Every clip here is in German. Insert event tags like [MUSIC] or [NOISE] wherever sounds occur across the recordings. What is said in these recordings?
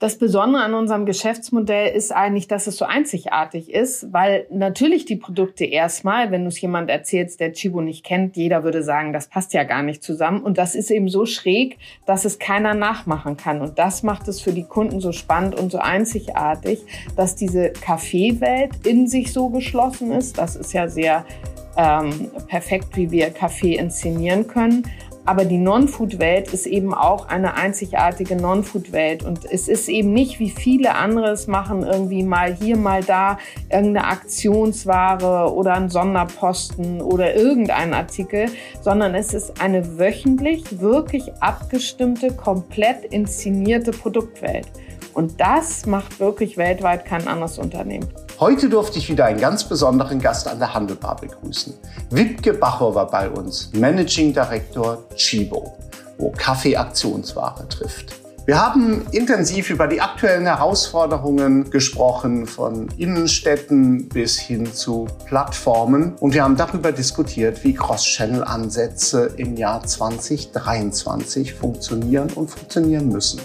Das Besondere an unserem Geschäftsmodell ist eigentlich, dass es so einzigartig ist, weil natürlich die Produkte erstmal, wenn du es jemand erzählst, der Chibo nicht kennt, jeder würde sagen, das passt ja gar nicht zusammen. Und das ist eben so schräg, dass es keiner nachmachen kann. Und das macht es für die Kunden so spannend und so einzigartig, dass diese Kaffeewelt in sich so geschlossen ist. Das ist ja sehr ähm, perfekt, wie wir Kaffee inszenieren können. Aber die Non-Food-Welt ist eben auch eine einzigartige Non-Food-Welt. Und es ist eben nicht, wie viele andere es machen, irgendwie mal hier, mal da irgendeine Aktionsware oder ein Sonderposten oder irgendein Artikel, sondern es ist eine wöchentlich wirklich abgestimmte, komplett inszenierte Produktwelt. Und das macht wirklich weltweit kein anderes Unternehmen. Heute durfte ich wieder einen ganz besonderen Gast an der Handelbar begrüßen. Wipke Bacher war bei uns, Managing Director Chibo, wo Kaffee Aktionsware trifft. Wir haben intensiv über die aktuellen Herausforderungen gesprochen, von Innenstädten bis hin zu Plattformen. Und wir haben darüber diskutiert, wie Cross-Channel-Ansätze im Jahr 2023 funktionieren und funktionieren müssen.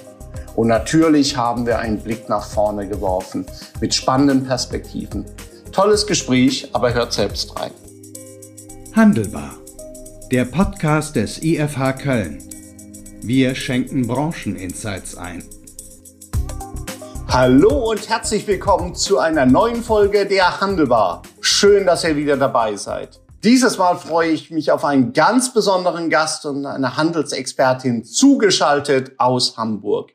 Und natürlich haben wir einen Blick nach vorne geworfen mit spannenden Perspektiven. Tolles Gespräch, aber hört selbst rein. Handelbar. Der Podcast des IFH Köln. Wir schenken Brancheninsights ein. Hallo und herzlich willkommen zu einer neuen Folge der Handelbar. Schön, dass ihr wieder dabei seid. Dieses Mal freue ich mich auf einen ganz besonderen Gast und eine Handelsexpertin zugeschaltet aus Hamburg.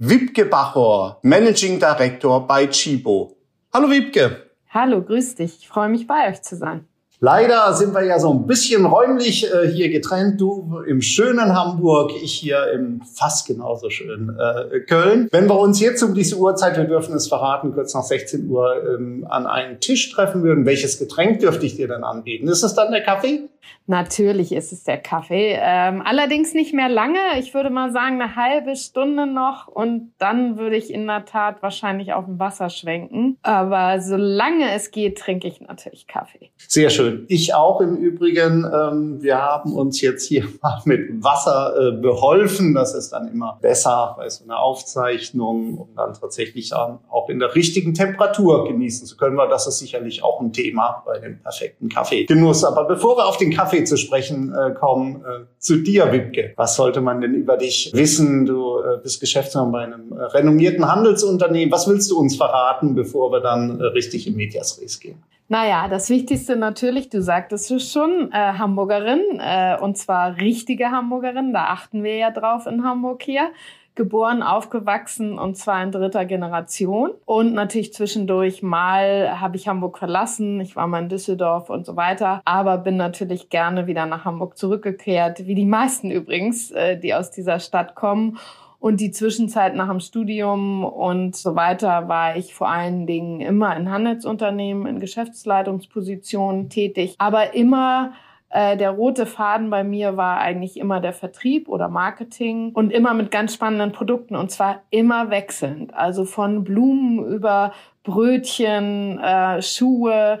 Wibke Bachor, Managing Director bei Chibo. Hallo Wibke. Hallo, grüß dich. Ich freue mich bei euch zu sein. Leider sind wir ja so ein bisschen räumlich äh, hier getrennt. Du im schönen Hamburg, ich hier im fast genauso schönen äh, Köln. Wenn wir uns jetzt um diese Uhrzeit, wir dürfen es verraten, kurz nach 16 Uhr ähm, an einen Tisch treffen würden, welches Getränk dürfte ich dir dann anbieten? Ist es dann der Kaffee? Natürlich ist es der Kaffee. Ähm, allerdings nicht mehr lange. Ich würde mal sagen, eine halbe Stunde noch und dann würde ich in der Tat wahrscheinlich auf dem Wasser schwenken. Aber solange es geht, trinke ich natürlich Kaffee. Sehr schön. Ich auch im Übrigen. Ähm, wir haben uns jetzt hier [LAUGHS] mal mit Wasser äh, beholfen. Das ist dann immer besser bei so einer Aufzeichnung, um dann tatsächlich auch in der richtigen Temperatur genießen zu können, weil das ist sicherlich auch ein Thema bei dem perfekten Kaffeegenuss. Aber bevor wir auf den Kaffee zu sprechen äh, kommen, äh, zu dir, Wibke. Was sollte man denn über dich wissen? Du äh, bist Geschäftsführer bei einem äh, renommierten Handelsunternehmen. Was willst du uns verraten, bevor wir dann äh, richtig in Medias Res gehen? Naja, das Wichtigste natürlich, du sagtest es schon, äh, Hamburgerin, äh, und zwar richtige Hamburgerin, da achten wir ja drauf in Hamburg hier geboren, aufgewachsen und zwar in dritter Generation. Und natürlich zwischendurch mal habe ich Hamburg verlassen. Ich war mal in Düsseldorf und so weiter. Aber bin natürlich gerne wieder nach Hamburg zurückgekehrt, wie die meisten übrigens, äh, die aus dieser Stadt kommen. Und die Zwischenzeit nach dem Studium und so weiter war ich vor allen Dingen immer in Handelsunternehmen, in Geschäftsleitungspositionen tätig, aber immer äh, der rote Faden bei mir war eigentlich immer der Vertrieb oder Marketing und immer mit ganz spannenden Produkten und zwar immer wechselnd. Also von Blumen über Brötchen, äh, Schuhe,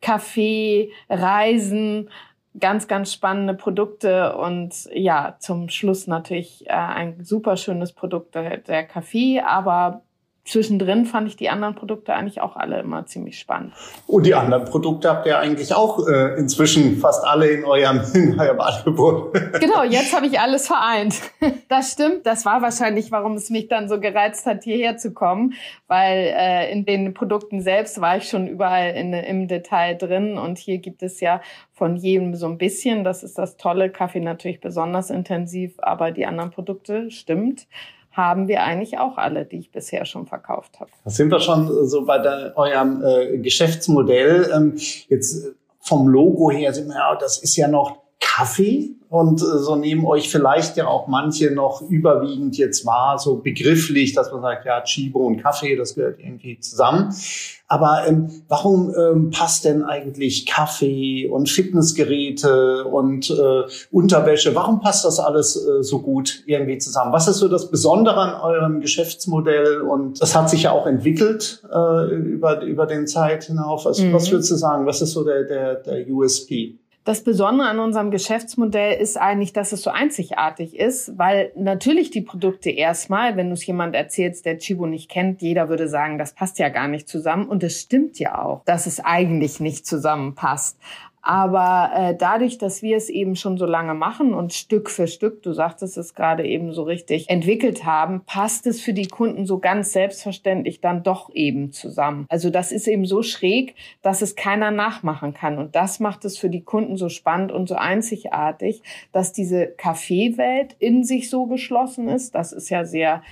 Kaffee, Reisen, ganz, ganz spannende Produkte und ja, zum Schluss natürlich äh, ein super schönes Produkt, der, der Kaffee, aber zwischendrin fand ich die anderen Produkte eigentlich auch alle immer ziemlich spannend. Und die anderen Produkte habt ihr eigentlich auch äh, inzwischen fast alle in eurem, [LAUGHS] in eurem Angebot. genau, jetzt habe ich alles vereint. [LAUGHS] Das stimmt. Das war wahrscheinlich, warum es mich dann so gereizt hat, hierher zu kommen, weil äh, in den Produkten selbst war ich schon überall in, im Detail drin und hier gibt es ja von jedem so ein bisschen. Das ist das Tolle. Kaffee natürlich besonders intensiv, aber die anderen Produkte stimmt haben wir eigentlich auch alle, die ich bisher schon verkauft habe. Da sind wir schon so bei der, eurem äh, Geschäftsmodell. Ähm, jetzt vom Logo her sind wir ja, das ist ja noch Kaffee und äh, so nehmen euch vielleicht ja auch manche noch überwiegend jetzt wahr, so begrifflich, dass man sagt, ja, Chibo und Kaffee, das gehört irgendwie zusammen. Aber ähm, warum ähm, passt denn eigentlich Kaffee und Fitnessgeräte und äh, Unterwäsche? Warum passt das alles äh, so gut irgendwie zusammen? Was ist so das Besondere an eurem Geschäftsmodell? Und das hat sich ja auch entwickelt äh, über, über den Zeit hinauf. Was, mhm. was würdest du sagen? Was ist so der, der, der USP? Das Besondere an unserem Geschäftsmodell ist eigentlich, dass es so einzigartig ist, weil natürlich die Produkte erstmal, wenn du es jemand erzählst, der Chibo nicht kennt, jeder würde sagen, das passt ja gar nicht zusammen. Und es stimmt ja auch, dass es eigentlich nicht zusammenpasst. Aber äh, dadurch, dass wir es eben schon so lange machen und Stück für Stück, du sagtest es gerade eben so richtig, entwickelt haben, passt es für die Kunden so ganz selbstverständlich dann doch eben zusammen. Also das ist eben so schräg, dass es keiner nachmachen kann. Und das macht es für die Kunden so spannend und so einzigartig, dass diese Kaffeewelt in sich so geschlossen ist. Das ist ja sehr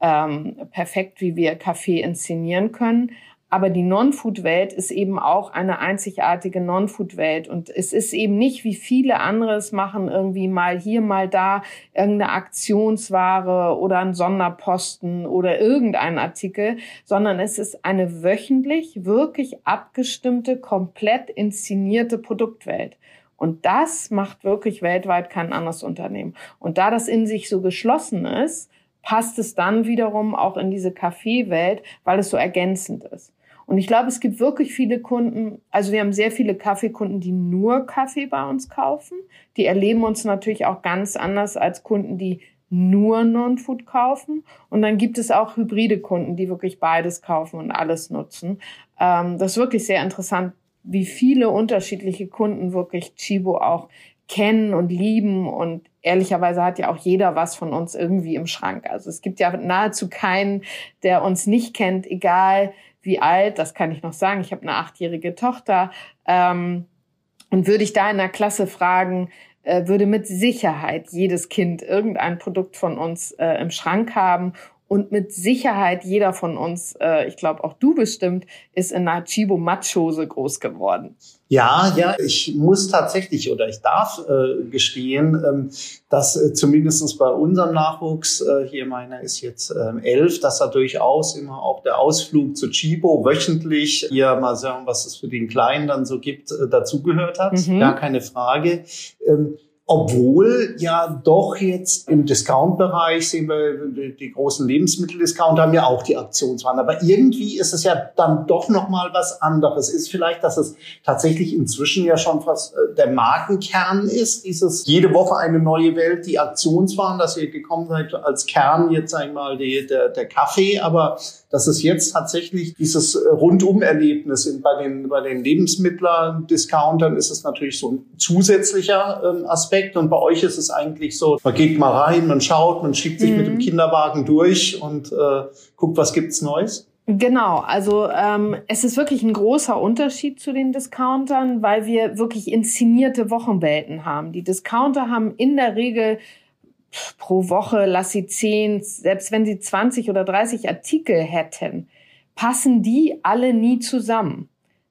ähm, perfekt, wie wir Kaffee inszenieren können. Aber die Non-Food-Welt ist eben auch eine einzigartige Non-Food-Welt. Und es ist eben nicht, wie viele andere es machen, irgendwie mal hier, mal da irgendeine Aktionsware oder ein Sonderposten oder irgendein Artikel, sondern es ist eine wöchentlich wirklich abgestimmte, komplett inszenierte Produktwelt. Und das macht wirklich weltweit kein anderes Unternehmen. Und da das in sich so geschlossen ist, passt es dann wiederum auch in diese Kaffeewelt, weil es so ergänzend ist. Und ich glaube, es gibt wirklich viele Kunden, also wir haben sehr viele Kaffeekunden, die nur Kaffee bei uns kaufen. Die erleben uns natürlich auch ganz anders als Kunden, die nur Non-Food kaufen. Und dann gibt es auch hybride Kunden, die wirklich beides kaufen und alles nutzen. Ähm, das ist wirklich sehr interessant, wie viele unterschiedliche Kunden wirklich Chibo auch kennen und lieben und ehrlicherweise hat ja auch jeder was von uns irgendwie im Schrank. Also es gibt ja nahezu keinen, der uns nicht kennt, egal wie alt, das kann ich noch sagen, ich habe eine achtjährige Tochter. Ähm, und würde ich da in der Klasse fragen, äh, würde mit Sicherheit jedes Kind irgendein Produkt von uns äh, im Schrank haben und mit Sicherheit jeder von uns, äh, ich glaube auch du bestimmt, ist in einer Chibo Matschhose groß geworden. Ja, ja, ich muss tatsächlich oder ich darf äh, gestehen, ähm, dass äh, zumindestens bei unserem Nachwuchs, äh, hier meiner ist jetzt äh, elf, dass da durchaus immer auch der Ausflug zu Chibo wöchentlich, hier mal sagen, was es für den Kleinen dann so gibt, äh, dazugehört hat. Mhm. Gar keine Frage. Ähm, obwohl ja doch jetzt im Discount-Bereich sehen wir, die, großen Lebensmitteldiscounter haben ja auch die Aktionswaren. Aber irgendwie ist es ja dann doch noch mal was anderes. Ist vielleicht, dass es tatsächlich inzwischen ja schon fast äh, der Markenkern ist, dieses jede Woche eine neue Welt, die Aktionswaren, dass ihr gekommen seid als Kern jetzt einmal die, der, der Kaffee, aber dass es jetzt tatsächlich dieses äh, Rundum-Erlebnis bei den, bei den Lebensmittlern, Discountern ist es natürlich so ein zusätzlicher ähm, Aspekt und bei euch ist es eigentlich so, man geht mal rein, man schaut, man schiebt sich mhm. mit dem mhm. Kinderwagen durch und äh, guckt, was gibt's Neues. Genau, also ähm, es ist wirklich ein großer Unterschied zu den Discountern, weil wir wirklich inszenierte Wochenwelten haben. Die Discounter haben in der Regel pro Woche, lass sie zehn, selbst wenn sie 20 oder 30 Artikel hätten, passen die alle nie zusammen.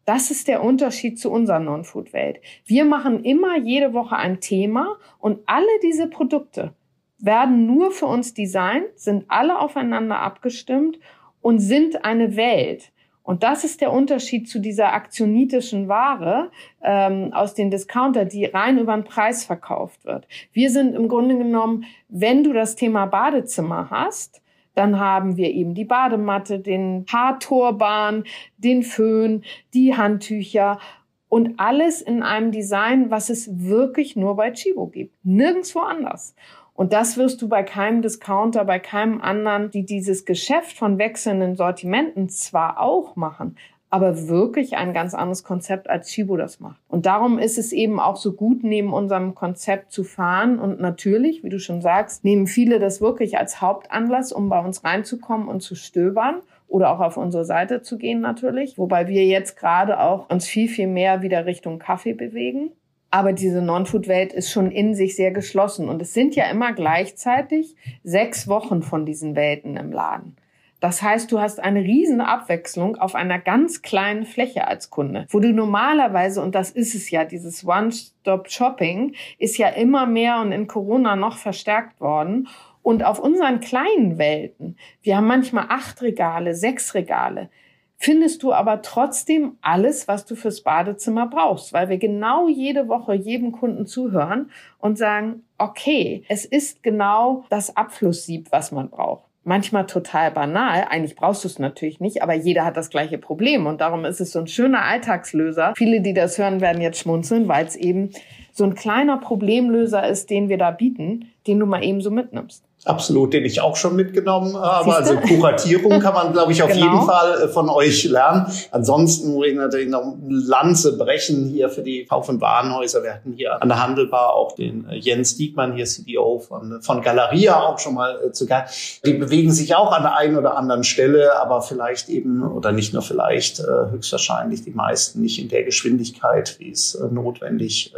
Das ist der Unterschied zu unserer Non-Food-Welt. Wir machen immer jede Woche ein Thema und alle diese Produkte werden nur für uns designt, sind alle aufeinander abgestimmt und sind eine Welt. Und das ist der Unterschied zu dieser aktionitischen Ware ähm, aus den Discounter, die rein über den Preis verkauft wird. Wir sind im Grunde genommen, wenn du das Thema Badezimmer hast, dann haben wir eben die Badematte, den Haarturban, den Föhn, die Handtücher und alles in einem Design, was es wirklich nur bei Chibo gibt. Nirgendwo anders. Und das wirst du bei keinem Discounter, bei keinem anderen, die dieses Geschäft von wechselnden Sortimenten zwar auch machen, aber wirklich ein ganz anderes Konzept als Chibo das macht. Und darum ist es eben auch so gut, neben unserem Konzept zu fahren. Und natürlich, wie du schon sagst, nehmen viele das wirklich als Hauptanlass, um bei uns reinzukommen und zu stöbern oder auch auf unsere Seite zu gehen natürlich. Wobei wir jetzt gerade auch uns viel, viel mehr wieder Richtung Kaffee bewegen. Aber diese Non-Food-Welt ist schon in sich sehr geschlossen. Und es sind ja immer gleichzeitig sechs Wochen von diesen Welten im Laden. Das heißt, du hast eine riesen Abwechslung auf einer ganz kleinen Fläche als Kunde, wo du normalerweise, und das ist es ja, dieses One-Stop-Shopping ist ja immer mehr und in Corona noch verstärkt worden. Und auf unseren kleinen Welten, wir haben manchmal acht Regale, sechs Regale, findest du aber trotzdem alles, was du fürs Badezimmer brauchst, weil wir genau jede Woche jedem Kunden zuhören und sagen, okay, es ist genau das Abflusssieb, was man braucht. Manchmal total banal. Eigentlich brauchst du es natürlich nicht, aber jeder hat das gleiche Problem. Und darum ist es so ein schöner Alltagslöser. Viele, die das hören, werden jetzt schmunzeln, weil es eben so ein kleiner Problemlöser ist, den wir da bieten, den du mal eben so mitnimmst. Absolut, den ich auch schon mitgenommen habe. Also Kuratierung kann man, glaube ich, [LAUGHS] auf genau. jeden Fall äh, von euch lernen. Ansonsten muss ich natürlich noch Lanze brechen hier für die Kauf- und Warenhäuser. Wir hatten hier an der Handelbar auch den äh, Jens Diekmann, hier CDO von, von Galeria, auch schon mal äh, zu Gast. Die bewegen sich auch an der einen oder anderen Stelle, aber vielleicht eben, oder nicht nur vielleicht, höchstwahrscheinlich die meisten nicht in der Geschwindigkeit, wie es notwendig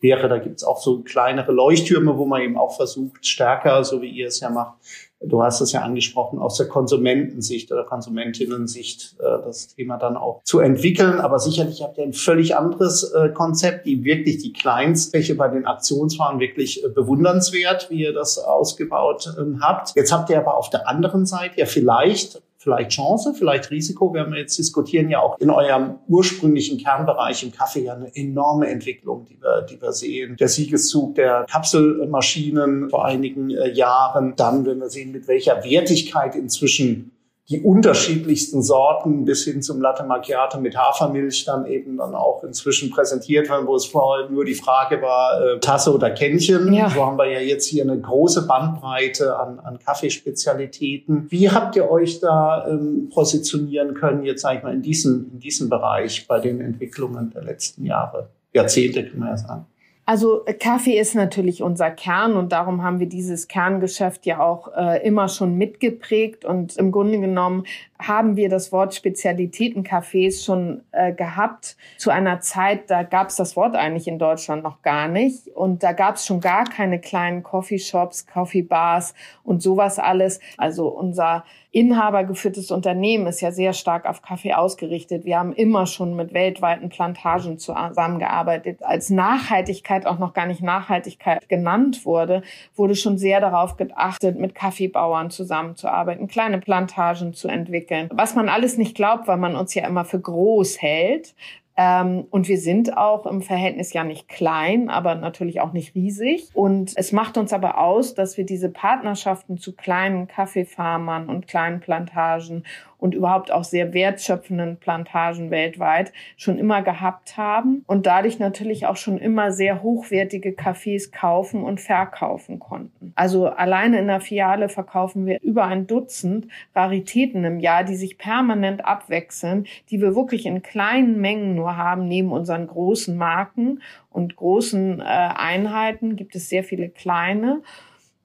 wäre. Da gibt es auch so kleinere Leuchttürme, wo man eben auch versucht, stärker, so wie ihr es ja macht. Du hast es ja angesprochen, aus der Konsumentensicht oder Konsumentinnensicht äh, das Thema dann auch zu entwickeln. Aber sicherlich habt ihr ein völlig anderes äh, Konzept, die wirklich die Kleinstfläche bei den Aktionsfahren wirklich äh, bewundernswert, wie ihr das ausgebaut ähm, habt. Jetzt habt ihr aber auf der anderen Seite ja vielleicht vielleicht Chance, vielleicht Risiko. Wir haben jetzt diskutieren ja auch in eurem ursprünglichen Kernbereich im Kaffee ja eine enorme Entwicklung, die wir, die wir sehen. Der Siegeszug der Kapselmaschinen vor einigen äh, Jahren. Dann, wenn wir sehen, mit welcher Wertigkeit inzwischen die unterschiedlichsten Sorten bis hin zum Latte Macchiato mit Hafermilch dann eben dann auch inzwischen präsentiert werden, wo es vorher nur die Frage war, äh, Tasse oder Kännchen. Ja. So haben wir ja jetzt hier eine große Bandbreite an, an Kaffeespezialitäten. Wie habt ihr euch da ähm, positionieren können, jetzt sage ich mal, in diesem, in diesem Bereich bei den Entwicklungen der letzten Jahre, Jahrzehnte, kann man ja sagen? Also äh, Kaffee ist natürlich unser Kern und darum haben wir dieses Kerngeschäft ja auch äh, immer schon mitgeprägt und im Grunde genommen haben wir das Wort Spezialitätencafés schon äh, gehabt zu einer Zeit, da gab es das Wort eigentlich in Deutschland noch gar nicht und da gab es schon gar keine kleinen Coffeeshops, Coffeebars und sowas alles. Also unser inhabergeführtes Unternehmen ist ja sehr stark auf Kaffee ausgerichtet. Wir haben immer schon mit weltweiten Plantagen zusammengearbeitet. Als Nachhaltigkeit auch noch gar nicht Nachhaltigkeit genannt wurde, wurde schon sehr darauf geachtet, mit Kaffeebauern zusammenzuarbeiten, kleine Plantagen zu entwickeln. Was man alles nicht glaubt, weil man uns ja immer für groß hält. Ähm, und wir sind auch im Verhältnis ja nicht klein, aber natürlich auch nicht riesig. Und es macht uns aber aus, dass wir diese Partnerschaften zu kleinen Kaffeefarmern und kleinen Plantagen und überhaupt auch sehr wertschöpfenden Plantagen weltweit schon immer gehabt haben und dadurch natürlich auch schon immer sehr hochwertige Kaffees kaufen und verkaufen konnten. Also alleine in der Filiale verkaufen wir über ein Dutzend Raritäten im Jahr, die sich permanent abwechseln, die wir wirklich in kleinen Mengen nur haben, neben unseren großen Marken und großen äh, Einheiten gibt es sehr viele kleine.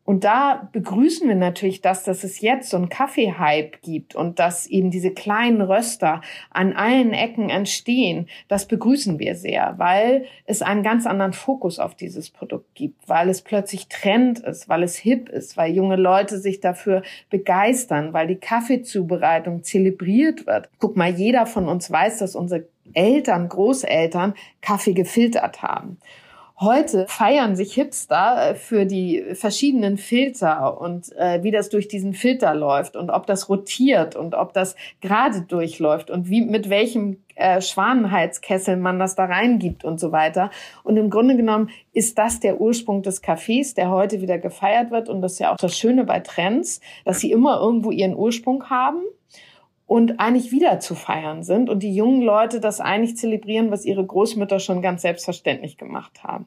Und da begrüßen wir natürlich das, dass es jetzt so einen Kaffee-Hype gibt und dass eben diese kleinen Röster an allen Ecken entstehen. Das begrüßen wir sehr, weil es einen ganz anderen Fokus auf dieses Produkt gibt, weil es plötzlich Trend ist, weil es hip ist, weil junge Leute sich dafür begeistern, weil die Kaffeezubereitung zelebriert wird. Guck mal, jeder von uns weiß, dass unsere Eltern, Großeltern Kaffee gefiltert haben. Heute feiern sich Hipster äh, für die verschiedenen Filter und äh, wie das durch diesen Filter läuft und ob das rotiert und ob das gerade durchläuft und wie mit welchem äh, Schwanenheizkessel man das da reingibt und so weiter. Und im Grunde genommen ist das der Ursprung des Cafés, der heute wieder gefeiert wird. Und das ist ja auch das Schöne bei Trends, dass sie immer irgendwo ihren Ursprung haben und eigentlich wieder zu feiern sind und die jungen Leute das eigentlich zelebrieren, was ihre Großmütter schon ganz selbstverständlich gemacht haben.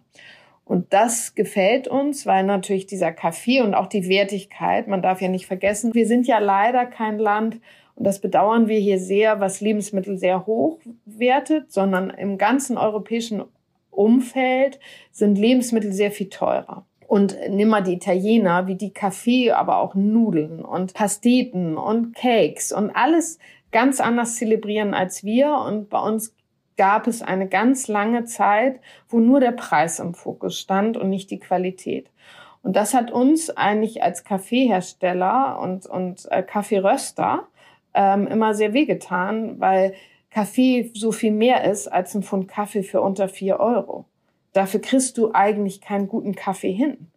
Und das gefällt uns, weil natürlich dieser Kaffee und auch die Wertigkeit, man darf ja nicht vergessen, wir sind ja leider kein Land, und das bedauern wir hier sehr, was Lebensmittel sehr hoch wertet, sondern im ganzen europäischen Umfeld sind Lebensmittel sehr viel teurer. Und nimm mal die Italiener, wie die Kaffee, aber auch Nudeln und Pasteten und Cakes und alles ganz anders zelebrieren als wir. Und bei uns gab es eine ganz lange Zeit, wo nur der Preis im Fokus stand und nicht die Qualität. Und das hat uns eigentlich als Kaffeehersteller und, und äh, Kaffeeröster ähm, immer sehr wehgetan, weil Kaffee so viel mehr ist als ein Pfund Kaffee für unter vier Euro. Dafür kriegst du eigentlich keinen guten Kaffee hin.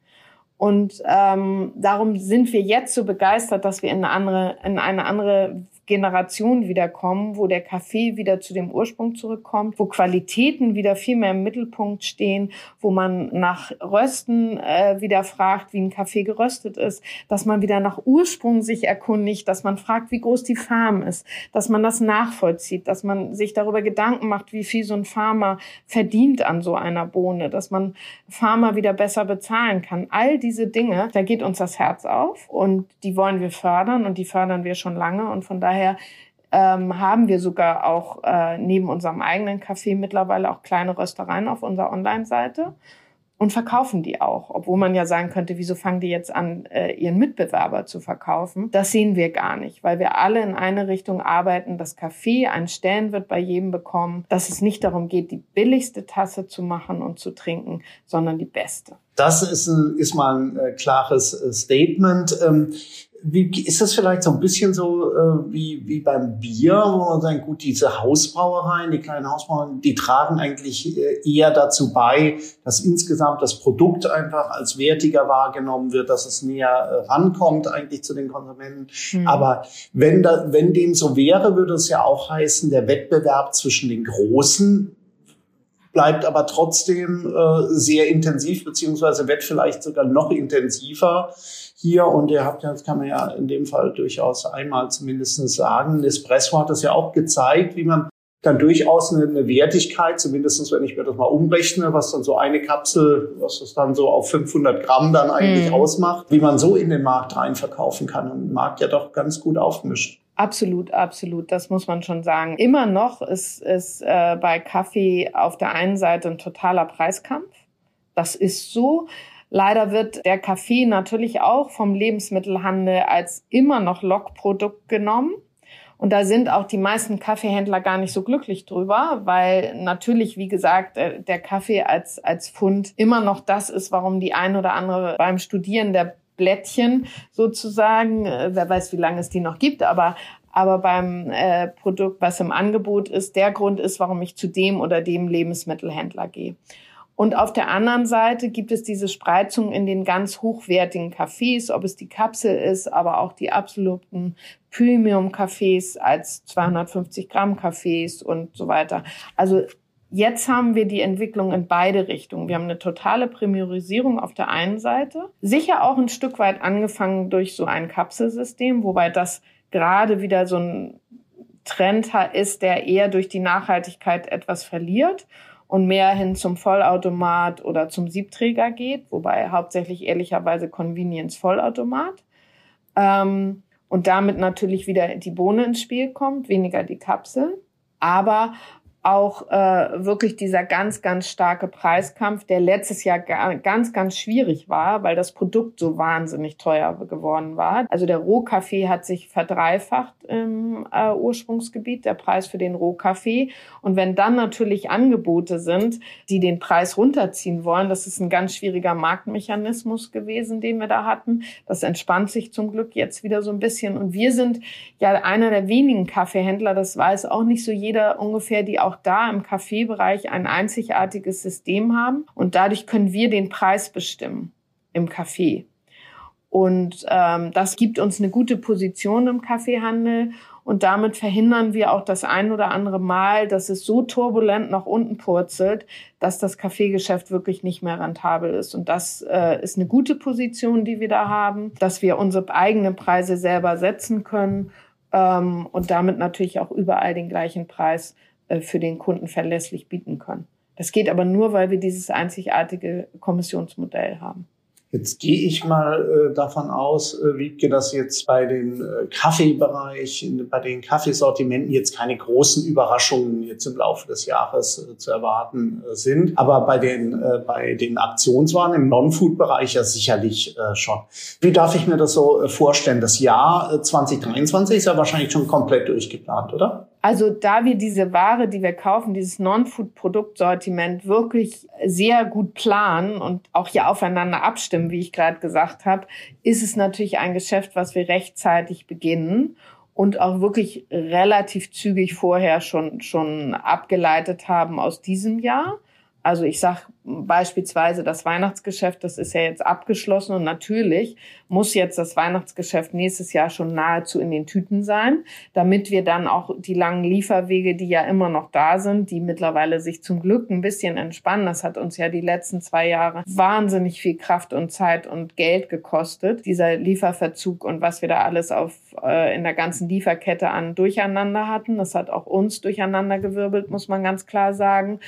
Und ähm, darum sind wir jetzt so begeistert, dass wir in eine andere, in eine andere Generation wiederkommen, wo der Kaffee wieder zu dem Ursprung zurückkommt, wo Qualitäten wieder viel mehr im Mittelpunkt stehen, wo man nach Rösten äh, wieder fragt, wie ein Kaffee geröstet ist, dass man wieder nach Ursprung sich erkundigt, dass man fragt, wie groß die Farm ist, dass man das nachvollzieht, dass man sich darüber Gedanken macht, wie viel so ein Farmer verdient an so einer Bohne, dass man Farmer wieder besser bezahlen kann. All diese Dinge, da geht uns das Herz auf und die wollen wir fördern und die fördern wir schon lange und von daher daher ähm, haben wir sogar auch äh, neben unserem eigenen Café mittlerweile auch kleine Röstereien auf unserer Online-Seite und verkaufen die auch. Obwohl man ja sagen könnte, wieso fangen die jetzt an, äh, ihren Mitbewerber zu verkaufen? Das sehen wir gar nicht, weil wir alle in eine Richtung arbeiten, dass Kaffee einen Stellenwert bei jedem bekommen, dass es nicht darum geht, die billigste Tasse zu machen und zu trinken, sondern die beste. Das ist, ein, ist mal ein äh, klares äh, Statement. Ähm, wie, ist das vielleicht so ein bisschen so äh, wie, wie beim Bier, wo man sagt, gut, diese Hausbrauereien, die kleinen Hausbrauereien, die tragen eigentlich äh, eher dazu bei, dass insgesamt das Produkt einfach als wertiger wahrgenommen wird, dass es näher äh, rankommt eigentlich zu den Konsumenten. Mhm. Aber wenn, da, wenn dem so wäre, würde es ja auch heißen, der Wettbewerb zwischen den Großen bleibt aber trotzdem äh, sehr intensiv, beziehungsweise wird vielleicht sogar noch intensiver hier. Und ihr habt ja, das kann man ja in dem Fall durchaus einmal zumindest sagen, Nespresso hat das ja auch gezeigt, wie man dann durchaus eine, eine Wertigkeit, zumindestens wenn ich mir das mal umrechne, was dann so eine Kapsel, was das dann so auf 500 Gramm dann eigentlich mhm. ausmacht, wie man so in den Markt rein verkaufen kann und den Markt ja doch ganz gut aufmischt. Absolut, absolut. Das muss man schon sagen. Immer noch ist, ist äh, bei Kaffee auf der einen Seite ein totaler Preiskampf. Das ist so. Leider wird der Kaffee natürlich auch vom Lebensmittelhandel als immer noch Lockprodukt genommen. Und da sind auch die meisten Kaffeehändler gar nicht so glücklich drüber, weil natürlich, wie gesagt, äh, der Kaffee als, als Pfund immer noch das ist, warum die ein oder andere beim Studieren der Blättchen sozusagen, äh, wer weiß, wie lange es die noch gibt, aber aber beim äh, Produkt, was im Angebot ist, der Grund ist, warum ich zu dem oder dem Lebensmittelhändler gehe. Und auf der anderen Seite gibt es diese Spreizung in den ganz hochwertigen Cafés, ob es die Kapsel ist, aber auch die absoluten Premium-Cafés als 250 Gramm Cafés und so weiter. Also Jetzt haben wir die Entwicklung in beide Richtungen. Wir haben eine totale Priorisierung auf der einen Seite, sicher auch ein Stück weit angefangen durch so ein Kapselsystem, wobei das gerade wieder so ein Trend ist, der eher durch die Nachhaltigkeit etwas verliert und mehr hin zum Vollautomat oder zum Siebträger geht, wobei hauptsächlich ehrlicherweise Convenience Vollautomat. Ähm, und damit natürlich wieder die Bohne ins Spiel kommt, weniger die Kapsel. Aber auch äh, wirklich dieser ganz, ganz starke Preiskampf, der letztes Jahr ganz, ganz schwierig war, weil das Produkt so wahnsinnig teuer geworden war. Also der Rohkaffee hat sich verdreifacht im äh, Ursprungsgebiet, der Preis für den Rohkaffee. Und wenn dann natürlich Angebote sind, die den Preis runterziehen wollen, das ist ein ganz schwieriger Marktmechanismus gewesen, den wir da hatten. Das entspannt sich zum Glück jetzt wieder so ein bisschen. Und wir sind ja einer der wenigen Kaffeehändler, das weiß auch nicht so jeder ungefähr, die auch auch da im Kaffeebereich ein einzigartiges System haben und dadurch können wir den Preis bestimmen im Kaffee. Und ähm, das gibt uns eine gute Position im Kaffeehandel und damit verhindern wir auch das ein oder andere Mal, dass es so turbulent nach unten purzelt, dass das Kaffeegeschäft wirklich nicht mehr rentabel ist. Und das äh, ist eine gute Position, die wir da haben, dass wir unsere eigenen Preise selber setzen können ähm, und damit natürlich auch überall den gleichen Preis für den Kunden verlässlich bieten können. Das geht aber nur, weil wir dieses einzigartige Kommissionsmodell haben. Jetzt gehe ich mal äh, davon aus, äh, Wiebke, dass jetzt bei den äh, Kaffeebereich, bei den Kaffeesortimenten jetzt keine großen Überraschungen jetzt im Laufe des Jahres äh, zu erwarten äh, sind. Aber bei den, äh, bei den Aktionswaren im Non-Food-Bereich ja sicherlich äh, schon. Wie darf ich mir das so äh, vorstellen? Das Jahr äh, 2023 ist ja wahrscheinlich schon komplett durchgeplant, oder? Also da wir diese Ware, die wir kaufen, dieses Non-Food-Produktsortiment wirklich sehr gut planen und auch hier aufeinander abstimmen, wie ich gerade gesagt habe, ist es natürlich ein Geschäft, was wir rechtzeitig beginnen und auch wirklich relativ zügig vorher schon, schon abgeleitet haben aus diesem Jahr. Also ich sage beispielsweise das Weihnachtsgeschäft, das ist ja jetzt abgeschlossen und natürlich muss jetzt das Weihnachtsgeschäft nächstes Jahr schon nahezu in den Tüten sein, damit wir dann auch die langen Lieferwege, die ja immer noch da sind, die mittlerweile sich zum Glück ein bisschen entspannen. Das hat uns ja die letzten zwei Jahre wahnsinnig viel Kraft und Zeit und Geld gekostet, dieser Lieferverzug und was wir da alles auf äh, in der ganzen Lieferkette an Durcheinander hatten. Das hat auch uns durcheinandergewirbelt, muss man ganz klar sagen.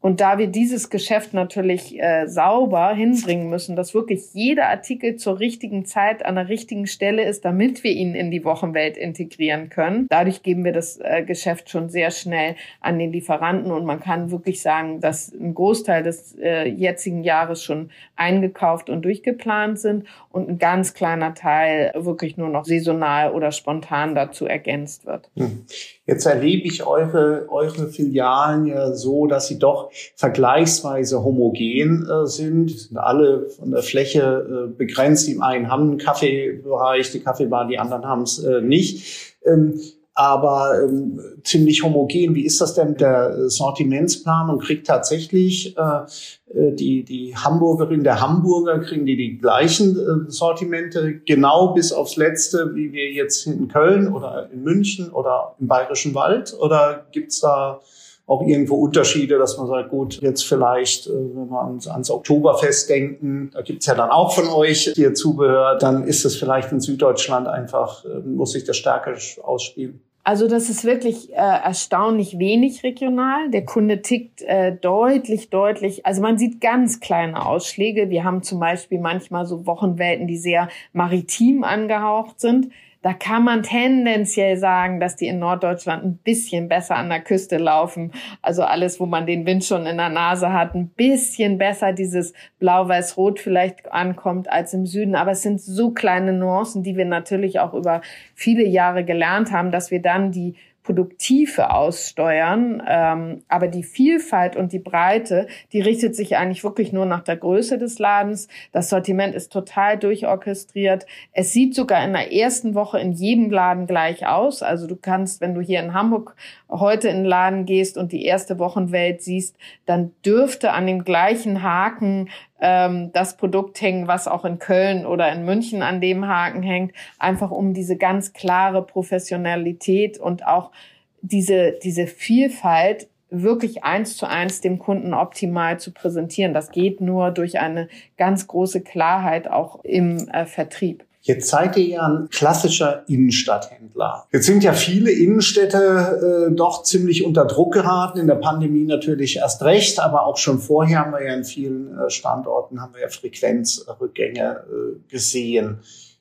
Und da wir dieses Geschäft natürlich äh, sauber hinbringen müssen, dass wirklich jeder Artikel zur richtigen Zeit an der richtigen Stelle ist, damit wir ihn in die Wochenwelt integrieren können. Dadurch geben wir das äh, Geschäft schon sehr schnell an den Lieferanten und man kann wirklich sagen, dass ein Großteil des äh, jetzigen Jahres schon eingekauft und durchgeplant sind und ein ganz kleiner Teil wirklich nur noch saisonal oder spontan dazu ergänzt wird. Hm. Jetzt erlebe ich eure, eure Filialen ja so, dass sie doch vergleichsweise homogen äh, sind. sind alle von der Fläche äh, begrenzt. Die einen haben einen Kaffeebereich, die Kaffeebar, die anderen haben es äh, nicht. Ähm, aber ähm, ziemlich homogen. Wie ist das denn mit der Sortimentsplanung? Kriegt tatsächlich äh, äh, die, die Hamburgerin, der Hamburger, kriegen die die gleichen äh, Sortimente, genau bis aufs Letzte, wie wir jetzt in Köln oder in München oder im Bayerischen Wald? Oder gibt's da auch irgendwo Unterschiede, dass man sagt, gut, jetzt vielleicht, äh, wenn wir ans, ans Oktoberfest denken, da gibt's ja dann auch von euch hier Zubehör, dann ist es vielleicht in Süddeutschland einfach, äh, muss sich das stärker ausspielen. Also das ist wirklich äh, erstaunlich wenig regional. Der Kunde tickt äh, deutlich, deutlich. Also man sieht ganz kleine Ausschläge. Wir haben zum Beispiel manchmal so Wochenwelten, die sehr maritim angehaucht sind. Da kann man tendenziell sagen, dass die in Norddeutschland ein bisschen besser an der Küste laufen. Also alles, wo man den Wind schon in der Nase hat, ein bisschen besser dieses Blau-Weiß-Rot vielleicht ankommt als im Süden. Aber es sind so kleine Nuancen, die wir natürlich auch über viele Jahre gelernt haben, dass wir dann die Produktive aussteuern. Ähm, aber die Vielfalt und die Breite, die richtet sich eigentlich wirklich nur nach der Größe des Ladens. Das Sortiment ist total durchorchestriert. Es sieht sogar in der ersten Woche in jedem Laden gleich aus. Also du kannst, wenn du hier in Hamburg heute in den Laden gehst und die erste Wochenwelt siehst, dann dürfte an dem gleichen Haken ähm, das Produkt hängen, was auch in Köln oder in München an dem Haken hängt, einfach um diese ganz klare Professionalität und auch diese, diese Vielfalt wirklich eins zu eins dem Kunden optimal zu präsentieren. Das geht nur durch eine ganz große Klarheit auch im äh, Vertrieb. Jetzt seid ihr ja ein klassischer Innenstadthändler. Jetzt sind ja viele Innenstädte äh, doch ziemlich unter Druck geraten, in der Pandemie natürlich erst recht, aber auch schon vorher haben wir ja in vielen äh, Standorten haben wir ja Frequenzrückgänge äh, gesehen.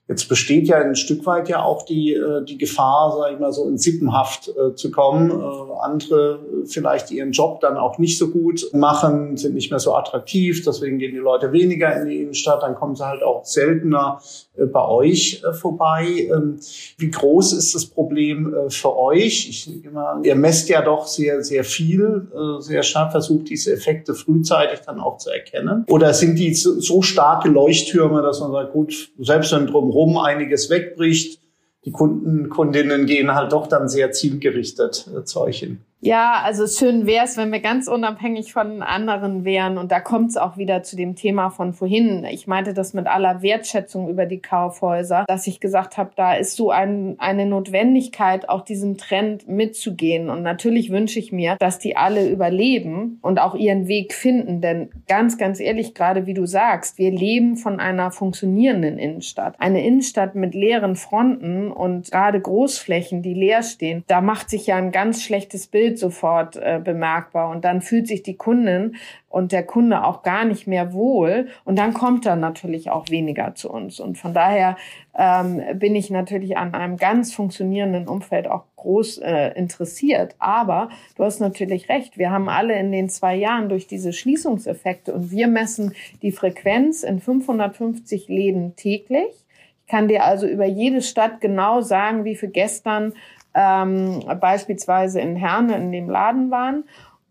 Jetzt besteht ja ein Stück weit ja auch die, äh, die Gefahr, sag ich mal, so in Sippenhaft äh, zu kommen. Äh, andere vielleicht ihren Job dann auch nicht so gut machen, sind nicht mehr so attraktiv, deswegen gehen die Leute weniger in die Innenstadt, dann kommen sie halt auch seltener bei euch äh, vorbei. Ähm, wie groß ist das Problem äh, für euch? Ich, immer, ihr messt ja doch sehr, sehr viel, äh, sehr stark versucht, diese Effekte frühzeitig dann auch zu erkennen. Oder sind die so, starke Leuchttürme, dass man sagt, gut, selbst wenn drumherum einiges wegbricht. Die Kunden, Kundinnen gehen halt doch dann sehr zielgerichtet äh, zu euch hin. Ja, also schön wäre es, wenn wir ganz unabhängig von anderen wären. Und da kommt es auch wieder zu dem Thema von vorhin. Ich meinte das mit aller Wertschätzung über die Kaufhäuser, dass ich gesagt habe, da ist so ein, eine Notwendigkeit, auch diesem Trend mitzugehen. Und natürlich wünsche ich mir, dass die alle überleben und auch ihren Weg finden. Denn ganz, ganz ehrlich, gerade wie du sagst, wir leben von einer funktionierenden Innenstadt. Eine Innenstadt mit leeren Fronten und gerade Großflächen, die leer stehen, da macht sich ja ein ganz schlechtes Bild Bild sofort äh, bemerkbar. Und dann fühlt sich die Kundin und der Kunde auch gar nicht mehr wohl. Und dann kommt er natürlich auch weniger zu uns. Und von daher ähm, bin ich natürlich an einem ganz funktionierenden Umfeld auch groß äh, interessiert. Aber du hast natürlich recht. Wir haben alle in den zwei Jahren durch diese Schließungseffekte und wir messen die Frequenz in 550 Läden täglich. Ich kann dir also über jede Stadt genau sagen, wie viel gestern ähm, beispielsweise in Herne in dem Laden waren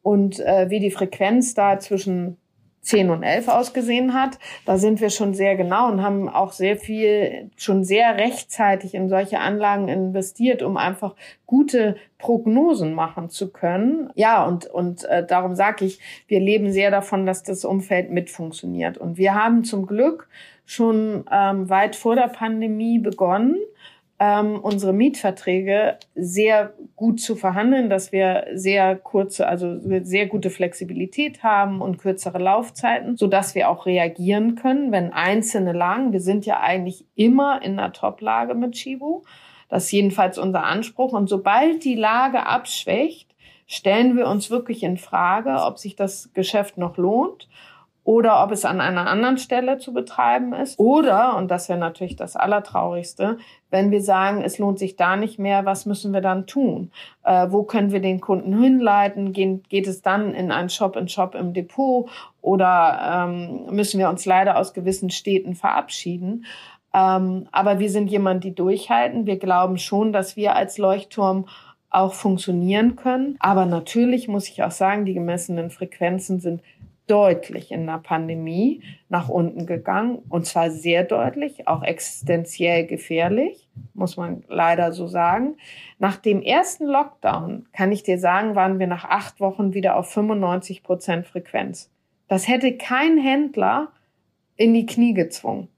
und äh, wie die Frequenz da zwischen 10 und 11 ausgesehen hat. Da sind wir schon sehr genau und haben auch sehr viel schon sehr rechtzeitig in solche Anlagen investiert, um einfach gute Prognosen machen zu können. Ja, und, und äh, darum sage ich, wir leben sehr davon, dass das Umfeld mit funktioniert. Und wir haben zum Glück schon ähm, weit vor der Pandemie begonnen, ähm, unsere Mietverträge sehr gut zu verhandeln, dass wir sehr kurze, also sehr gute Flexibilität haben und kürzere Laufzeiten, so dass wir auch reagieren können, wenn einzelne Lagen, wir sind ja eigentlich immer in einer Top-Lage mit Chibo, das ist jedenfalls unser Anspruch. Und sobald die Lage abschwächt, stellen wir uns wirklich in Frage, ob sich das Geschäft noch lohnt oder ob es an einer anderen Stelle zu betreiben ist. Oder, und das wäre natürlich das Allertraurigste, wenn wir sagen, es lohnt sich da nicht mehr, was müssen wir dann tun? Äh, wo können wir den Kunden hinleiten? Gehen, geht es dann in ein Shop-in-Shop -Shop im Depot oder ähm, müssen wir uns leider aus gewissen Städten verabschieden? Ähm, aber wir sind jemand, die durchhalten. Wir glauben schon, dass wir als Leuchtturm auch funktionieren können. Aber natürlich muss ich auch sagen, die gemessenen Frequenzen sind deutlich in der Pandemie nach unten gegangen und zwar sehr deutlich, auch existenziell gefährlich, muss man leider so sagen. Nach dem ersten Lockdown, kann ich dir sagen, waren wir nach acht Wochen wieder auf 95 Prozent Frequenz. Das hätte kein Händler in die Knie gezwungen.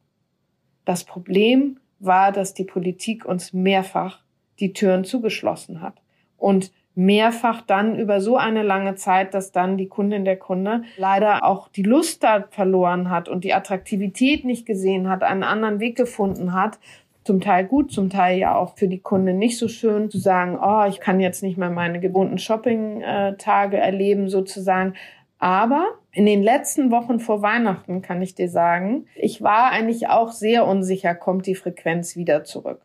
Das Problem war, dass die Politik uns mehrfach die Türen zugeschlossen hat. Und mehrfach dann über so eine lange Zeit, dass dann die Kundin der Kunde leider auch die Lust da verloren hat und die Attraktivität nicht gesehen hat, einen anderen Weg gefunden hat. Zum Teil gut, zum Teil ja auch für die Kundin nicht so schön zu sagen, oh, ich kann jetzt nicht mehr meine gewohnten Shopping-Tage erleben sozusagen. Aber in den letzten Wochen vor Weihnachten kann ich dir sagen, ich war eigentlich auch sehr unsicher, kommt die Frequenz wieder zurück.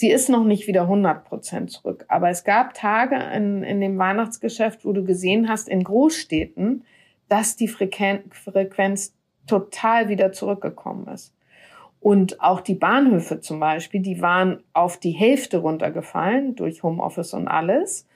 Sie ist noch nicht wieder 100 Prozent zurück. Aber es gab Tage in, in dem Weihnachtsgeschäft, wo du gesehen hast, in Großstädten, dass die Frequenz total wieder zurückgekommen ist. Und auch die Bahnhöfe zum Beispiel, die waren auf die Hälfte runtergefallen durch Homeoffice und alles.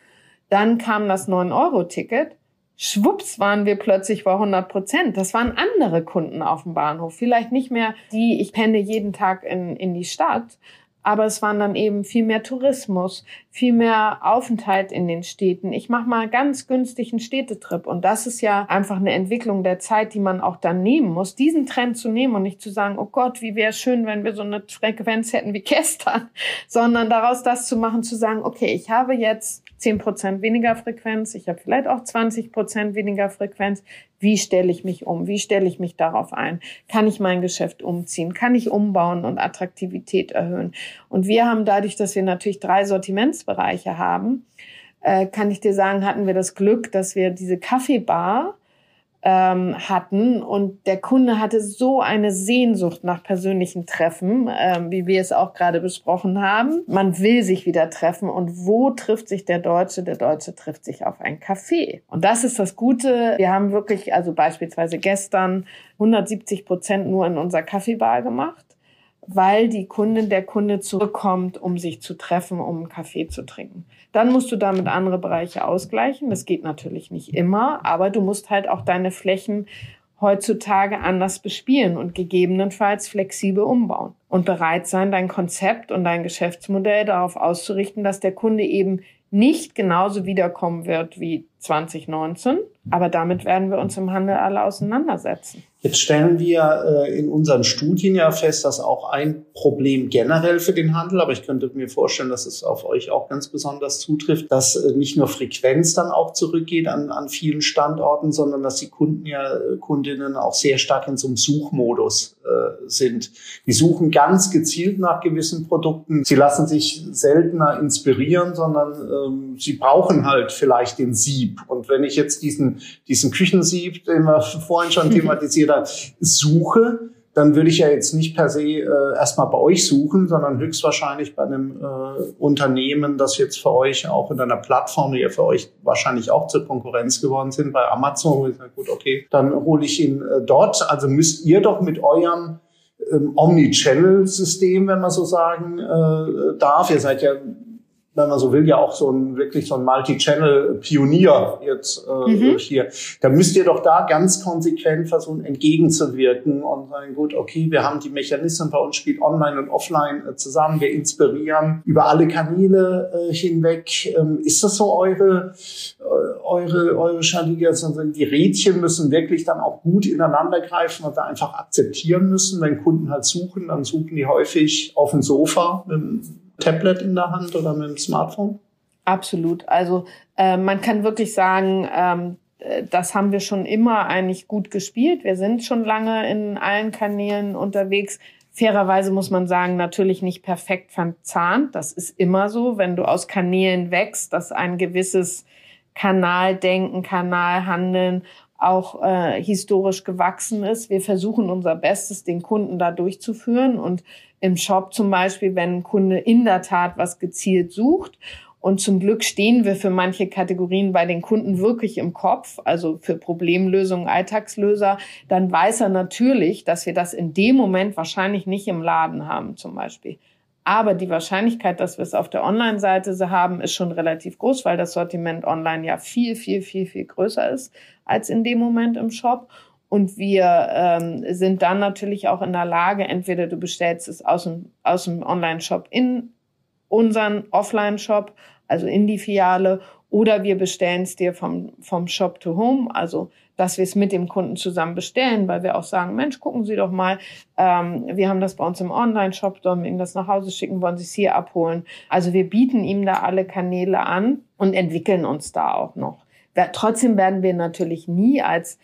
Dann kam das 9-Euro-Ticket. Schwupps waren wir plötzlich bei 100 Prozent. Das waren andere Kunden auf dem Bahnhof. Vielleicht nicht mehr die, ich penne jeden Tag in, in die Stadt, aber es waren dann eben viel mehr Tourismus, viel mehr Aufenthalt in den Städten. Ich mache mal ganz günstig einen Städtetrip und das ist ja einfach eine Entwicklung der Zeit, die man auch dann nehmen muss, diesen Trend zu nehmen und nicht zu sagen, oh Gott, wie wäre es schön, wenn wir so eine Frequenz hätten wie gestern, [LAUGHS] sondern daraus das zu machen, zu sagen, okay, ich habe jetzt 10 Prozent weniger Frequenz, ich habe vielleicht auch 20 Prozent weniger Frequenz. Wie stelle ich mich um? Wie stelle ich mich darauf ein? Kann ich mein Geschäft umziehen? Kann ich umbauen und Attraktivität erhöhen? Und wir haben dadurch, dass wir natürlich drei Sortimentsbereiche haben, äh, kann ich dir sagen, hatten wir das Glück, dass wir diese Kaffeebar ähm, hatten und der Kunde hatte so eine Sehnsucht nach persönlichen Treffen, ähm, wie wir es auch gerade besprochen haben. Man will sich wieder treffen und wo trifft sich der Deutsche? Der Deutsche trifft sich auf ein Café. Und das ist das Gute. Wir haben wirklich, also beispielsweise gestern 170 Prozent nur in unserer Kaffeebar gemacht weil die Kundin, der Kunde zurückkommt, um sich zu treffen, um einen Kaffee zu trinken. Dann musst du damit andere Bereiche ausgleichen. Das geht natürlich nicht immer, aber du musst halt auch deine Flächen heutzutage anders bespielen und gegebenenfalls flexibel umbauen und bereit sein, dein Konzept und dein Geschäftsmodell darauf auszurichten, dass der Kunde eben nicht genauso wiederkommen wird wie 2019, aber damit werden wir uns im Handel alle auseinandersetzen. Jetzt stellen wir äh, in unseren Studien ja fest, dass auch ein Problem generell für den Handel, aber ich könnte mir vorstellen, dass es auf euch auch ganz besonders zutrifft, dass äh, nicht nur Frequenz dann auch zurückgeht an, an vielen Standorten, sondern dass die Kunden ja, äh, Kundinnen auch sehr stark in so einem Suchmodus sind. Die suchen ganz gezielt nach gewissen Produkten. Sie lassen sich seltener inspirieren, sondern ähm, sie brauchen halt vielleicht den Sieb. Und wenn ich jetzt diesen, diesen Küchensieb, den wir [LAUGHS] vorhin schon thematisiert [LAUGHS] haben, suche, dann würde ich ja jetzt nicht per se äh, erstmal bei euch suchen, sondern höchstwahrscheinlich bei einem äh, Unternehmen, das jetzt für euch auch in einer Plattform, die ja für euch wahrscheinlich auch zur Konkurrenz geworden sind, bei Amazon, wo ich sage, gut, okay, dann hole ich ihn äh, dort. Also müsst ihr doch mit eurem ähm, Omnichannel-System, wenn man so sagen äh, darf, ihr seid ja wenn man so will, ja auch so ein wirklich so ein Multi-Channel-Pionier jetzt äh, mhm. hier. Da müsst ihr doch da ganz konsequent versuchen, entgegenzuwirken und sagen, gut, okay, wir haben die Mechanismen, bei uns spielt Online und Offline äh, zusammen, wir inspirieren über alle Kanäle äh, hinweg. Ähm, ist das so eure, äh, eure, eure Strategie? Also die Rädchen müssen wirklich dann auch gut ineinander greifen und wir einfach akzeptieren müssen, wenn Kunden halt suchen, dann suchen die häufig auf dem Sofa Tablet in der Hand oder mit dem Smartphone? Absolut. Also äh, man kann wirklich sagen, ähm, äh, das haben wir schon immer eigentlich gut gespielt. Wir sind schon lange in allen Kanälen unterwegs. Fairerweise muss man sagen, natürlich nicht perfekt verzahnt. Das ist immer so, wenn du aus Kanälen wächst, dass ein gewisses Kanaldenken, Kanalhandeln auch äh, historisch gewachsen ist. Wir versuchen unser Bestes, den Kunden da durchzuführen und im Shop zum Beispiel, wenn ein Kunde in der Tat was gezielt sucht. Und zum Glück stehen wir für manche Kategorien bei den Kunden wirklich im Kopf, also für Problemlösungen, Alltagslöser, dann weiß er natürlich, dass wir das in dem Moment wahrscheinlich nicht im Laden haben zum Beispiel. Aber die Wahrscheinlichkeit, dass wir es auf der Online-Seite haben, ist schon relativ groß, weil das Sortiment online ja viel, viel, viel, viel größer ist als in dem Moment im Shop. Und wir ähm, sind dann natürlich auch in der Lage, entweder du bestellst es aus dem, aus dem Online-Shop in unseren Offline-Shop, also in die Filiale, oder wir bestellen es dir vom, vom Shop to Home, also dass wir es mit dem Kunden zusammen bestellen, weil wir auch sagen, Mensch, gucken Sie doch mal, ähm, wir haben das bei uns im Online-Shop, sollen wir Ihnen das nach Hause schicken, wollen Sie es hier abholen. Also wir bieten ihm da alle Kanäle an und entwickeln uns da auch noch. Trotzdem werden wir natürlich nie als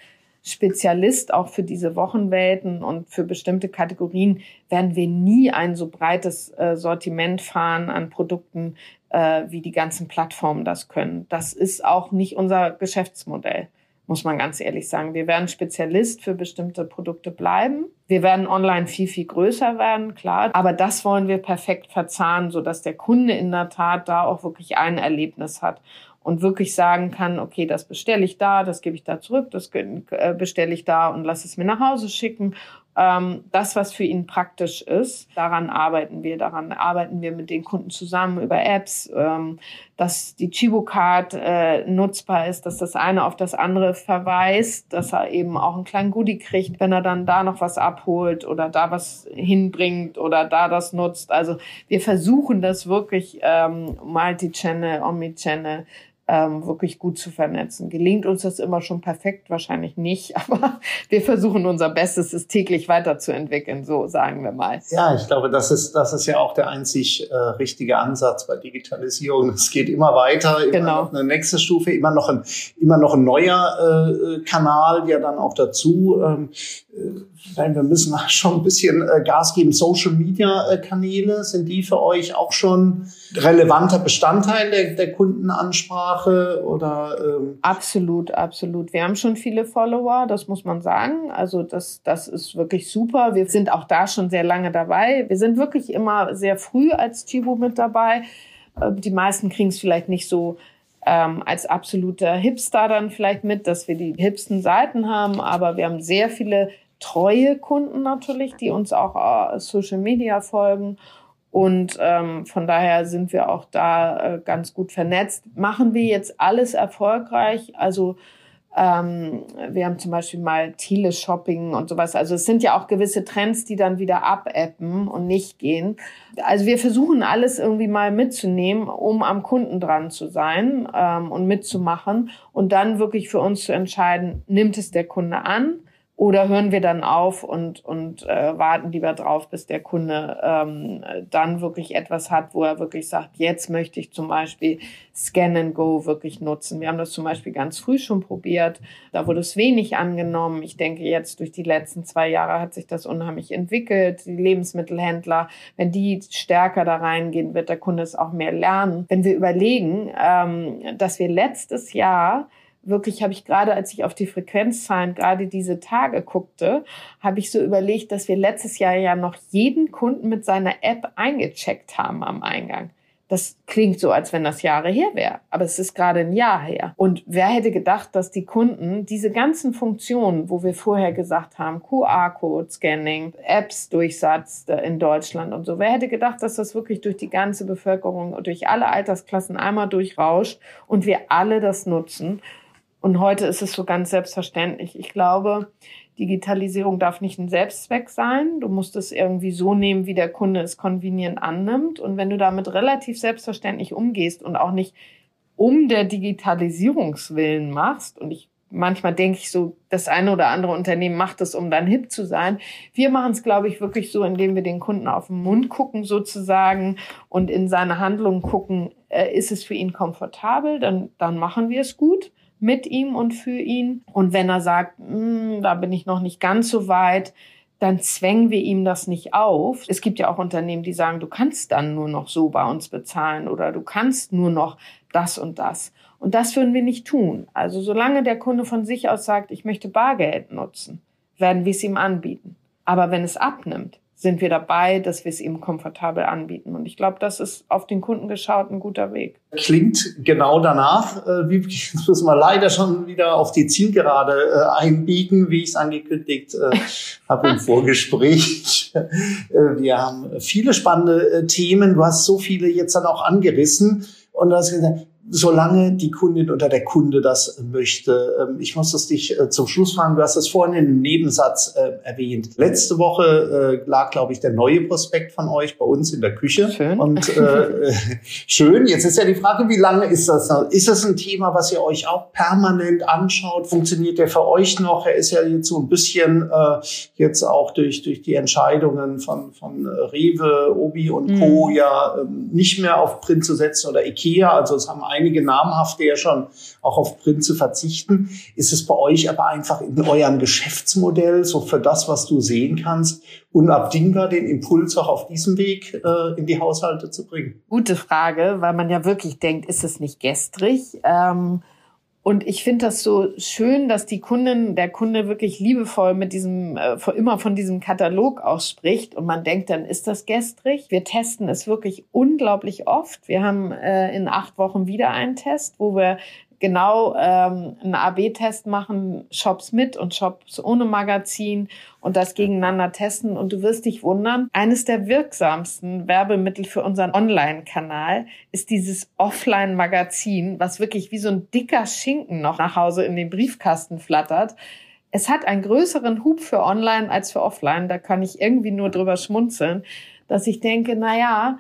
Spezialist auch für diese Wochenwelten und für bestimmte Kategorien werden wir nie ein so breites äh, Sortiment fahren an Produkten, äh, wie die ganzen Plattformen das können. Das ist auch nicht unser Geschäftsmodell, muss man ganz ehrlich sagen. Wir werden Spezialist für bestimmte Produkte bleiben. Wir werden online viel, viel größer werden, klar. Aber das wollen wir perfekt verzahnen, sodass der Kunde in der Tat da auch wirklich ein Erlebnis hat und wirklich sagen kann, okay, das bestelle ich da, das gebe ich da zurück, das äh, bestelle ich da und lasse es mir nach Hause schicken. Ähm, das, was für ihn praktisch ist, daran arbeiten wir. Daran arbeiten wir mit den Kunden zusammen über Apps, ähm, dass die Chibo-Card äh, nutzbar ist, dass das eine auf das andere verweist, dass er eben auch einen kleinen Goodie kriegt, wenn er dann da noch was abholt oder da was hinbringt oder da das nutzt. Also wir versuchen das wirklich ähm, Multi-Channel, Omni-Channel ähm, wirklich gut zu vernetzen. Gelingt uns das immer schon perfekt? Wahrscheinlich nicht, [LAUGHS] aber wir versuchen unser Bestes, es täglich weiterzuentwickeln, so sagen wir mal. Ja, ich glaube, das ist, das ist ja auch der einzig äh, richtige Ansatz bei Digitalisierung. Es geht immer weiter, immer genau. noch eine nächste Stufe, immer noch ein, immer noch ein neuer äh, Kanal, ja dann auch dazu. Ähm, äh, wir müssen [LAUGHS] schon ein bisschen äh, Gas geben. Social Media äh, Kanäle, sind die für euch auch schon relevanter Bestandteil der, der Kundenansprache oder? Ähm? Absolut, absolut. Wir haben schon viele Follower, das muss man sagen. Also das, das ist wirklich super. Wir sind auch da schon sehr lange dabei. Wir sind wirklich immer sehr früh als Chibo mit dabei. Die meisten kriegen es vielleicht nicht so ähm, als absoluter Hipster dann vielleicht mit, dass wir die hipsten Seiten haben, aber wir haben sehr viele treue Kunden natürlich, die uns auch äh, Social Media folgen. Und ähm, von daher sind wir auch da äh, ganz gut vernetzt. Machen wir jetzt alles erfolgreich? Also ähm, wir haben zum Beispiel mal Teleshopping und sowas. Also es sind ja auch gewisse Trends, die dann wieder abappen und nicht gehen. Also wir versuchen alles irgendwie mal mitzunehmen, um am Kunden dran zu sein ähm, und mitzumachen und dann wirklich für uns zu entscheiden, nimmt es der Kunde an oder hören wir dann auf und, und äh, warten lieber drauf, bis der Kunde ähm, dann wirklich etwas hat, wo er wirklich sagt, jetzt möchte ich zum Beispiel Scan and Go wirklich nutzen. Wir haben das zum Beispiel ganz früh schon probiert. Da wurde es wenig angenommen. Ich denke, jetzt durch die letzten zwei Jahre hat sich das unheimlich entwickelt. Die Lebensmittelhändler, wenn die stärker da reingehen, wird der Kunde es auch mehr lernen. Wenn wir überlegen, ähm, dass wir letztes Jahr wirklich habe ich gerade, als ich auf die Frequenzzahlen gerade diese Tage guckte, habe ich so überlegt, dass wir letztes Jahr ja noch jeden Kunden mit seiner App eingecheckt haben am Eingang. Das klingt so, als wenn das Jahre her wäre, aber es ist gerade ein Jahr her. Und wer hätte gedacht, dass die Kunden diese ganzen Funktionen, wo wir vorher gesagt haben, QR-Code, Scanning, Apps-Durchsatz in Deutschland und so, wer hätte gedacht, dass das wirklich durch die ganze Bevölkerung, durch alle Altersklassen einmal durchrauscht und wir alle das nutzen? Und heute ist es so ganz selbstverständlich. Ich glaube, Digitalisierung darf nicht ein Selbstzweck sein. Du musst es irgendwie so nehmen, wie der Kunde es convenient annimmt. Und wenn du damit relativ selbstverständlich umgehst und auch nicht um der Digitalisierungswillen machst, und ich manchmal denke ich so, das eine oder andere Unternehmen macht es, um dann hip zu sein. Wir machen es, glaube ich, wirklich so, indem wir den Kunden auf den Mund gucken sozusagen und in seine Handlungen gucken, äh, ist es für ihn komfortabel, dann, dann machen wir es gut mit ihm und für ihn. Und wenn er sagt, hm, da bin ich noch nicht ganz so weit, dann zwängen wir ihm das nicht auf. Es gibt ja auch Unternehmen, die sagen, du kannst dann nur noch so bei uns bezahlen oder du kannst nur noch das und das. Und das würden wir nicht tun. Also solange der Kunde von sich aus sagt, ich möchte Bargeld nutzen, werden wir es ihm anbieten. Aber wenn es abnimmt, sind wir dabei, dass wir es ihm komfortabel anbieten. Und ich glaube, das ist auf den Kunden geschaut ein guter Weg. Klingt genau danach. Äh, wie [LAUGHS] müssen wir leider schon wieder auf die Zielgerade äh, einbiegen, wie ich es angekündigt äh, [LAUGHS] habe im Vorgespräch. Wir haben viele spannende Themen. Du hast so viele jetzt dann auch angerissen. Und du hast gesagt, solange die Kundin oder der Kunde das möchte. Ähm, ich muss das dich äh, zum Schluss fragen. Du hast das vorhin im Nebensatz äh, erwähnt. Letzte Woche äh, lag, glaube ich, der neue Prospekt von euch bei uns in der Küche. Schön. Und äh, [LAUGHS] schön. Jetzt ist ja die Frage, wie lange ist das? Noch? Ist das ein Thema, was ihr euch auch permanent anschaut? Funktioniert der für euch noch? Er ist ja jetzt so ein bisschen äh, jetzt auch durch durch die Entscheidungen von von Rewe, Obi und Co. Mhm. ja äh, nicht mehr auf Print zu setzen oder Ikea. Also es haben einige namhafte ja schon auch auf Print zu verzichten. Ist es bei euch aber einfach in eurem Geschäftsmodell, so für das, was du sehen kannst, unabdingbar, den Impuls auch auf diesem Weg äh, in die Haushalte zu bringen? Gute Frage, weil man ja wirklich denkt, ist es nicht gestrig? Ähm und ich finde das so schön, dass die Kundin, der Kunde wirklich liebevoll mit diesem, äh, immer von diesem Katalog ausspricht. Und man denkt dann, ist das gestrig? Wir testen es wirklich unglaublich oft. Wir haben äh, in acht Wochen wieder einen Test, wo wir genau ähm, einen AB-Test machen, Shops mit und Shops ohne Magazin und das gegeneinander testen. Und du wirst dich wundern, eines der wirksamsten Werbemittel für unseren Online-Kanal ist dieses Offline-Magazin, was wirklich wie so ein dicker Schinken noch nach Hause in den Briefkasten flattert. Es hat einen größeren Hub für Online als für Offline. Da kann ich irgendwie nur drüber schmunzeln, dass ich denke, na ja,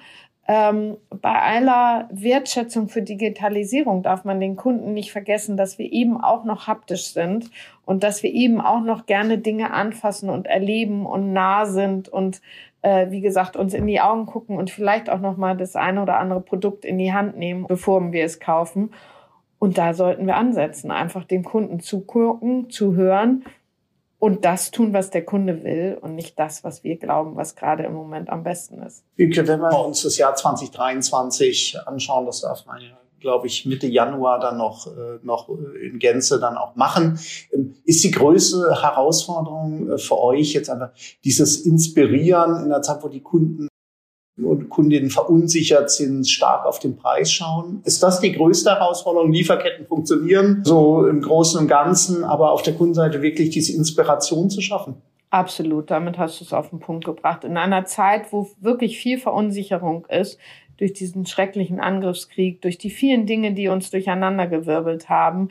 ähm, bei aller Wertschätzung für Digitalisierung darf man den Kunden nicht vergessen, dass wir eben auch noch haptisch sind und dass wir eben auch noch gerne Dinge anfassen und erleben und nah sind und äh, wie gesagt uns in die Augen gucken und vielleicht auch noch mal das eine oder andere Produkt in die Hand nehmen, bevor wir es kaufen. Und da sollten wir ansetzen, einfach dem Kunden zugucken, zu hören und das tun, was der Kunde will und nicht das, was wir glauben, was gerade im Moment am besten ist. Wenn wir uns das Jahr 2023 anschauen, das darf man ja, glaube ich, Mitte Januar dann noch, äh, noch in Gänze dann auch machen. Ähm, ist die größte Herausforderung äh, für euch jetzt einfach dieses Inspirieren in der Zeit, wo die Kunden und Kundinnen verunsichert sind, stark auf den Preis schauen. Ist das die größte Herausforderung? Lieferketten funktionieren so im Großen und Ganzen, aber auf der Kundenseite wirklich diese Inspiration zu schaffen? Absolut, damit hast du es auf den Punkt gebracht. In einer Zeit, wo wirklich viel Verunsicherung ist, durch diesen schrecklichen Angriffskrieg, durch die vielen Dinge, die uns durcheinandergewirbelt haben,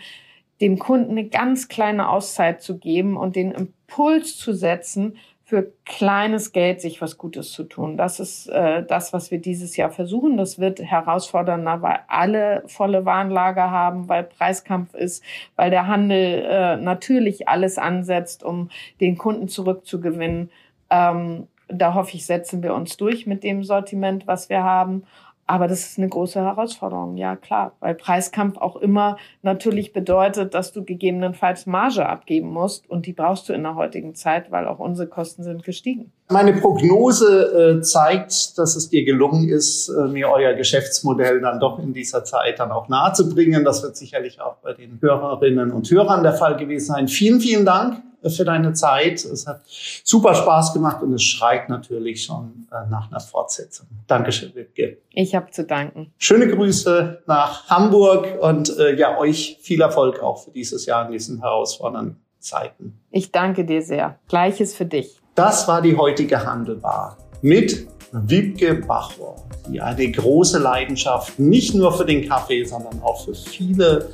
dem Kunden eine ganz kleine Auszeit zu geben und den Impuls zu setzen, für kleines Geld sich was Gutes zu tun. Das ist äh, das, was wir dieses Jahr versuchen. Das wird herausfordernder, weil alle volle Warenlager haben, weil Preiskampf ist, weil der Handel äh, natürlich alles ansetzt, um den Kunden zurückzugewinnen. Ähm, da hoffe ich, setzen wir uns durch mit dem Sortiment, was wir haben. Aber das ist eine große Herausforderung, ja klar, weil Preiskampf auch immer natürlich bedeutet, dass du gegebenenfalls Marge abgeben musst und die brauchst du in der heutigen Zeit, weil auch unsere Kosten sind gestiegen. Meine Prognose äh, zeigt, dass es dir gelungen ist, äh, mir euer Geschäftsmodell dann doch in dieser Zeit dann auch nahe zu bringen. Das wird sicherlich auch bei den Hörerinnen und Hörern der Fall gewesen sein. Vielen, vielen Dank für deine Zeit. Es hat super Spaß gemacht und es schreit natürlich schon äh, nach einer Fortsetzung. Dankeschön, Wiebke. Ich habe zu danken. Schöne Grüße nach Hamburg und äh, ja, euch viel Erfolg auch für dieses Jahr in diesen herausfordernden Zeiten. Ich danke dir sehr. Gleiches für dich. Das war die heutige Handelbar mit Wiebke Bachor, die eine große Leidenschaft nicht nur für den Kaffee, sondern auch für viele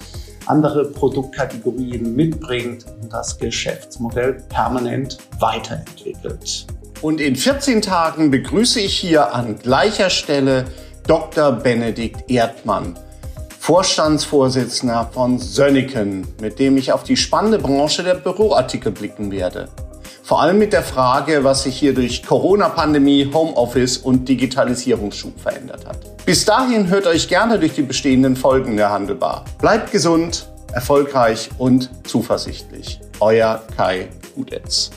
andere Produktkategorien mitbringt und das Geschäftsmodell permanent weiterentwickelt. Und in 14 Tagen begrüße ich hier an gleicher Stelle Dr. Benedikt Erdmann, Vorstandsvorsitzender von Sönneken, mit dem ich auf die spannende Branche der Büroartikel blicken werde. Vor allem mit der Frage, was sich hier durch Corona-Pandemie, Homeoffice und Digitalisierungsschub verändert hat. Bis dahin hört euch gerne durch die bestehenden Folgen der Handelbar. Bleibt gesund, erfolgreich und zuversichtlich. Euer Kai Udetz.